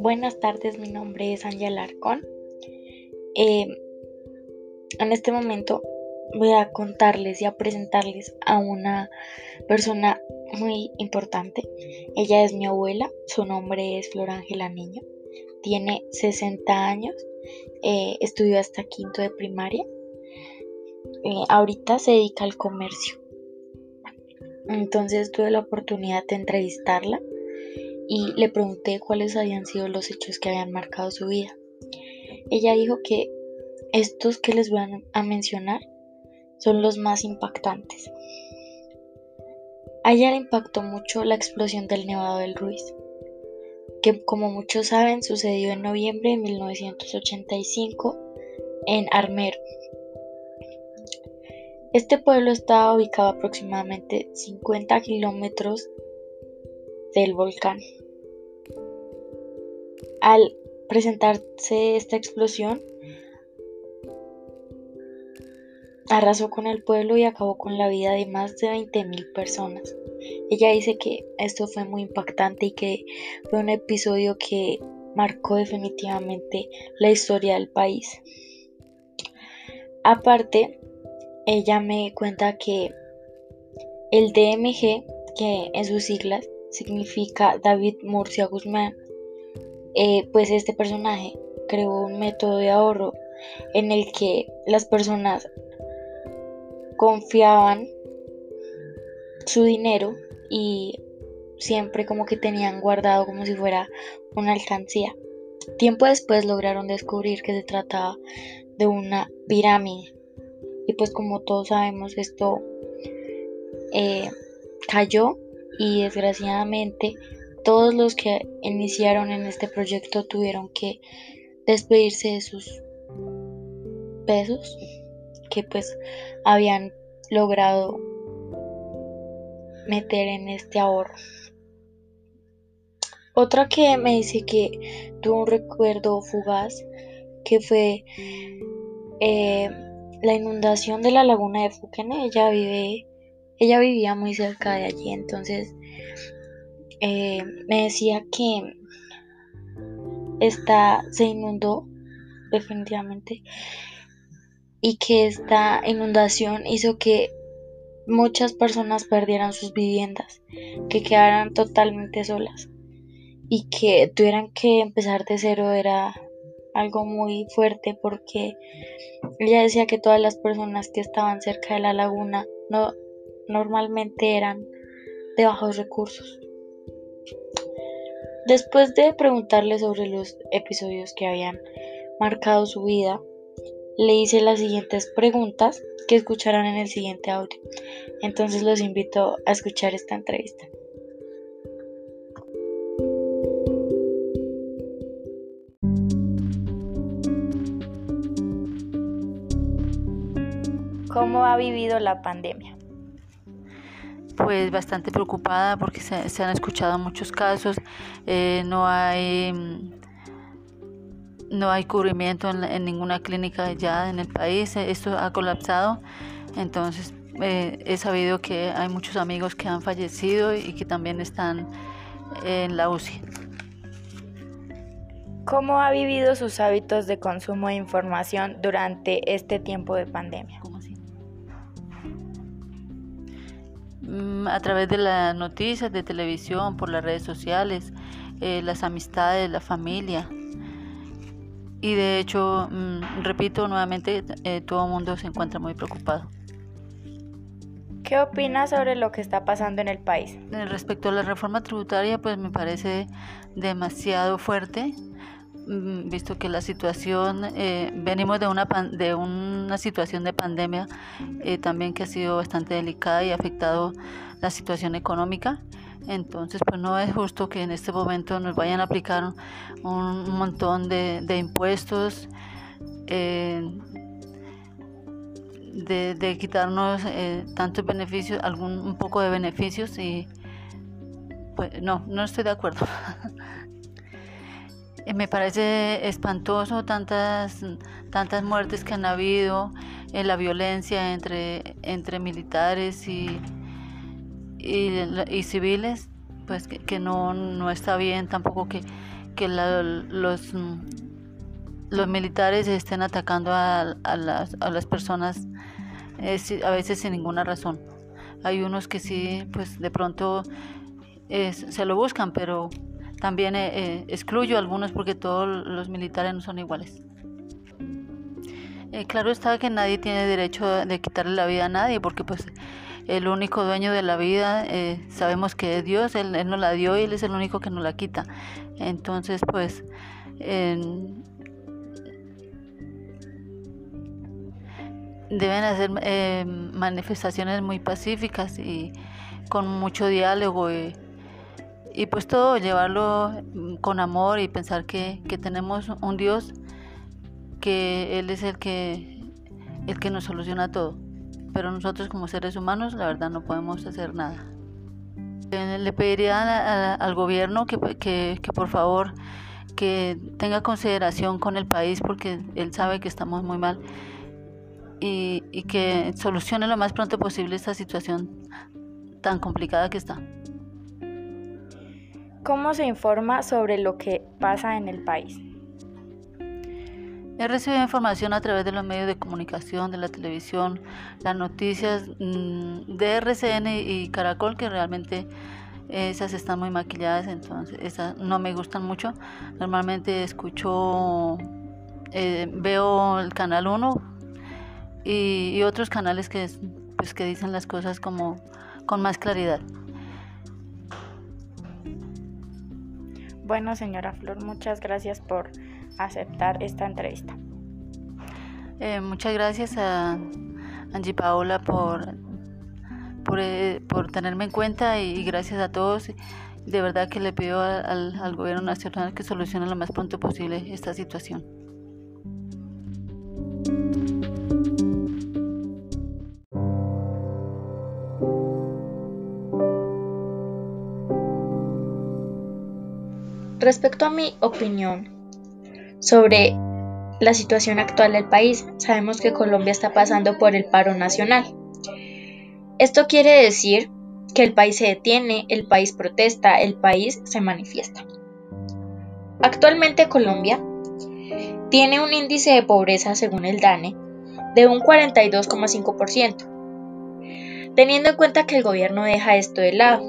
Buenas tardes, mi nombre es Ángela Arcón. Eh, en este momento voy a contarles y a presentarles a una persona muy importante. Ella es mi abuela, su nombre es Flor Ángela Niño, tiene 60 años, eh, estudió hasta quinto de primaria, eh, ahorita se dedica al comercio. Entonces tuve la oportunidad de entrevistarla y le pregunté cuáles habían sido los hechos que habían marcado su vida. Ella dijo que estos que les voy a mencionar son los más impactantes. A le impactó mucho la explosión del Nevado del Ruiz, que como muchos saben sucedió en noviembre de 1985 en Armero. Este pueblo estaba ubicado aproximadamente 50 kilómetros del volcán. Al presentarse esta explosión, arrasó con el pueblo y acabó con la vida de más de 20.000 personas. Ella dice que esto fue muy impactante y que fue un episodio que marcó definitivamente la historia del país. Aparte, ella me cuenta que el DMG, que en sus siglas significa David Murcia Guzmán, eh, pues este personaje creó un método de ahorro en el que las personas confiaban su dinero y siempre como que tenían guardado como si fuera una alcancía. Tiempo después lograron descubrir que se trataba de una pirámide. Y pues como todos sabemos esto eh, cayó y desgraciadamente todos los que iniciaron en este proyecto tuvieron que despedirse de sus pesos que pues habían logrado meter en este ahorro. Otra que me dice que tuvo un recuerdo fugaz que fue eh, la inundación de la laguna de Fuquene. Ella vive, ella vivía muy cerca de allí, entonces eh, me decía que esta se inundó definitivamente y que esta inundación hizo que muchas personas perdieran sus viviendas, que quedaran totalmente solas y que tuvieran que empezar de cero era algo muy fuerte porque ella decía que todas las personas que estaban cerca de la laguna no normalmente eran de bajos recursos. Después de preguntarle sobre los episodios que habían marcado su vida, le hice las siguientes preguntas que escucharán en el siguiente audio. Entonces los invito a escuchar esta entrevista. ¿Cómo ha vivido la pandemia? Pues bastante preocupada porque se, han escuchado muchos casos, eh, no hay mm, no hay cubrimiento en, ninguna clínica ya en el país, esto ha colapsado, entonces eh, he sabido que hay muchos amigos que han fallecido y que también están en la UCI. ¿Cómo ha vivido sus hábitos de consumo de información durante este tiempo de pandemia? A través de las noticias, de televisión, por las redes sociales, eh, las amistades, la familia. Y de hecho, mm, repito nuevamente, eh, todo el mundo se encuentra muy preocupado. ¿Qué opinas sobre lo que está pasando en el país? Respecto a la reforma tributaria, pues me parece demasiado fuerte, mm, visto que la situación, eh, venimos de una, de una situación de pandemia eh, también que ha sido bastante delicada y ha afectado la situación económica. Entonces, pues no es justo que en este momento nos vayan a aplicar un montón de, impuestos, eh, de, quitarnos eh, tantos beneficios, algún un poco de beneficios y pues no, no estoy de acuerdo. Eh, me parece espantoso tantas, tantas muertes que han habido, en la violencia entre, entre militares y, y, civiles, pues que, no, no, está bien tampoco que, que los, los militares estén atacando a, las, a las, personas a veces sin ninguna razón. Hay unos que sí, pues de pronto se lo buscan, pero también eh, eh, excluyo algunos porque todos los militares no son iguales. Eh, claro está que nadie tiene derecho de quitarle la vida a nadie porque pues el único dueño de la vida sabemos que es Dios, él, nos la dio y Él es el único que nos la quita. Entonces pues deben hacer manifestaciones muy pacíficas y con mucho diálogo. Y, y pues todo llevarlo mm, con amor y pensar que, tenemos un Dios que Él es el que, el que nos soluciona todo. Pero nosotros como seres humanos la verdad no podemos hacer nada. Le pediría al gobierno que, que, por favor que tenga consideración con el país porque él sabe que estamos muy mal y, y que solucione lo más pronto posible esta situación tan complicada que está. ¿Cómo se informa sobre lo que pasa en el país? He recibido información a través de los medios de comunicación, de la televisión, las noticias mm, de RCN y Caracol, que realmente esas están muy maquilladas, entonces esas no me gustan mucho. Normalmente escucho, eh, veo el canal 1 y, y, otros canales que, pues, que dicen las cosas como con más claridad. Bueno, señora Flor, muchas gracias por aceptar esta entrevista. Eh, muchas gracias a Angie Paola por, por, eh, tenerme en cuenta y, gracias a todos. De verdad que le pido al, al gobierno nacional que solucione lo más pronto posible esta situación. Respecto a mi opinión sobre la situación actual del país, sabemos que Colombia está pasando por el paro nacional. Esto quiere decir que el país se detiene, el país protesta, el país se manifiesta. Actualmente Colombia tiene un índice de pobreza, según el DANE, de un 42,5%, teniendo en cuenta que el gobierno deja esto de lado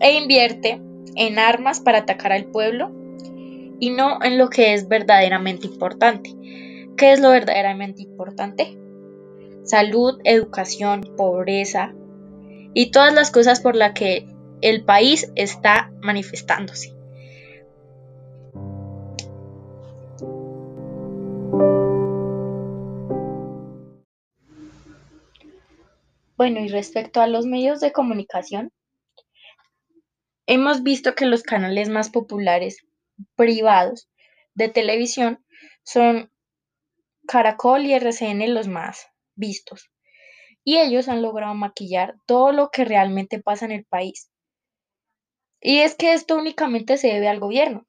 e invierte en armas para atacar al pueblo y no en lo que es verdaderamente importante. ¿Qué es lo verdaderamente importante? Salud, educación, pobreza y todas las cosas por las que el país está manifestándose. Bueno, y respecto a los medios de comunicación, Hemos visto que los canales más populares privados de televisión son Caracol y RCN los más vistos. Y ellos han logrado maquillar todo lo que realmente pasa en el país. Y es que esto únicamente se debe al gobierno.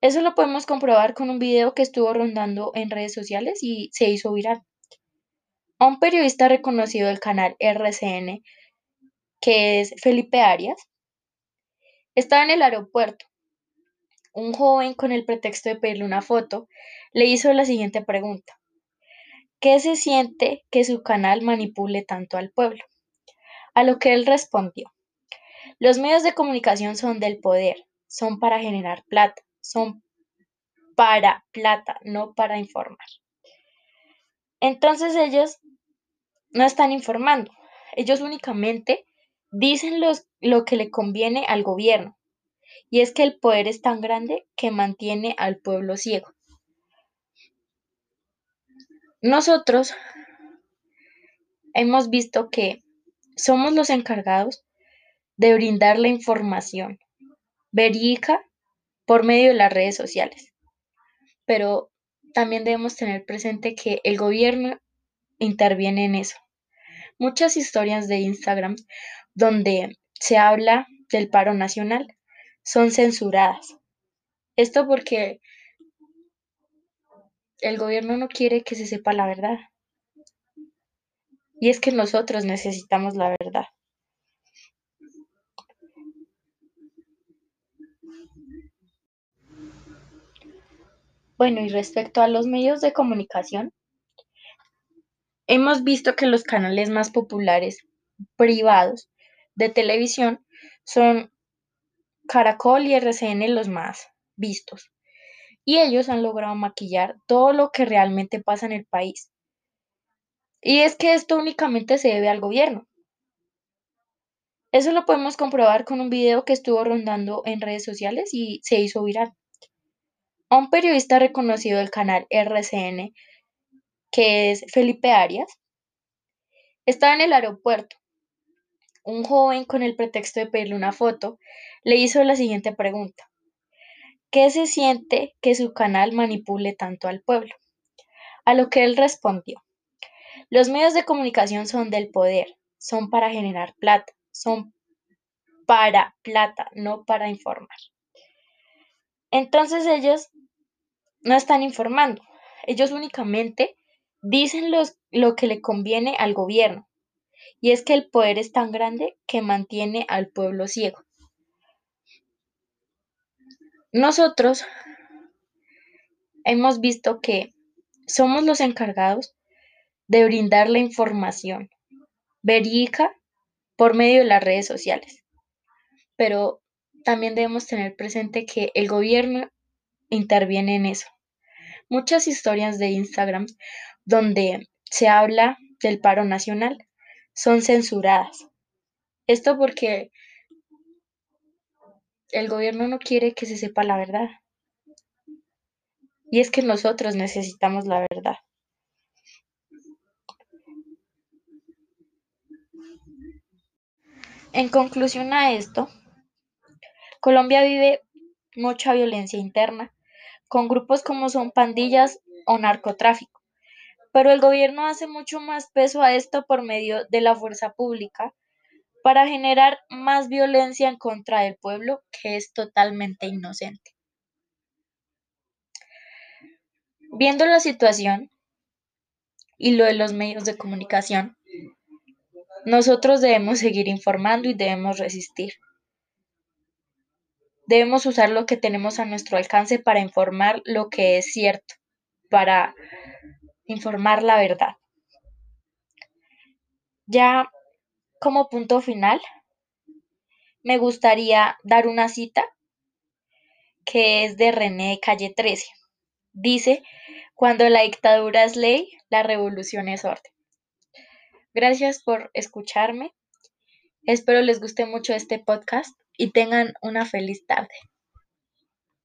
Eso lo podemos comprobar con un video que estuvo rondando en redes sociales y se hizo viral. A un periodista reconocido del canal RCN que es Felipe Arias, estaba en el aeropuerto. Un joven, con el pretexto de pedirle una foto, le hizo la siguiente pregunta. ¿Qué se siente que su canal manipule tanto al pueblo? A lo que él respondió. Los medios de comunicación son del poder, son para generar plata, son para plata, no para informar. Entonces ellos no están informando, ellos únicamente dicen lo que le conviene al gobierno, y es que el poder es tan grande que mantiene al pueblo ciego. Nosotros hemos visto que somos los encargados de brindar la información verídica por medio de las redes sociales. Pero también debemos tener presente que el gobierno interviene en eso. Muchas historias de Instagram donde se habla del paro nacional son censuradas. Esto porque el gobierno no quiere que se sepa la verdad. Y es que nosotros necesitamos la verdad. Bueno, y respecto a los medios de comunicación, hemos visto que los canales más populares privados de televisión son Caracol y RCN los más vistos. Y ellos han logrado maquillar todo lo que realmente pasa en el país. Y es que esto únicamente se debe al gobierno. Eso lo podemos comprobar con un video que estuvo rondando en redes sociales y se hizo viral. A un periodista reconocido del canal RCN, que es Felipe Arias, estaba en el aeropuerto. Un joven, con el pretexto de pedirle una foto, le hizo la siguiente pregunta. ¿Qué se siente que su canal manipule tanto al pueblo? A lo que él respondió. Los medios de comunicación son del poder, son para generar plata son para plata, no para informar. Entonces ellos no están informando, ellos únicamente dicen lo que le conviene al gobierno. Y es que el poder es tan grande que mantiene al pueblo ciego. Nosotros hemos visto que somos los encargados de brindar la información verídica por medio de las redes sociales. Pero también debemos tener presente que el gobierno interviene en eso. Muchas historias de Instagram donde se habla del paro nacional son censuradas. Esto porque el gobierno no quiere que se sepa la verdad. Y es que nosotros necesitamos la verdad. En conclusión a esto, Colombia vive mucha violencia interna, con grupos como son pandillas o narcotráfico, pero el gobierno hace mucho más peso a esto por medio de la fuerza pública para generar más violencia en contra del pueblo que es totalmente inocente. Viendo la situación y lo de los medios de comunicación, nosotros debemos seguir informando y debemos resistir. Debemos usar lo que tenemos a nuestro alcance para informar lo que es cierto, para informar la verdad. Ya como punto final, me gustaría dar una cita que es de René Calle 13. Dice, cuando la dictadura es ley, la revolución es orden. Gracias por escucharme. Espero les guste mucho este podcast y tengan una feliz tarde.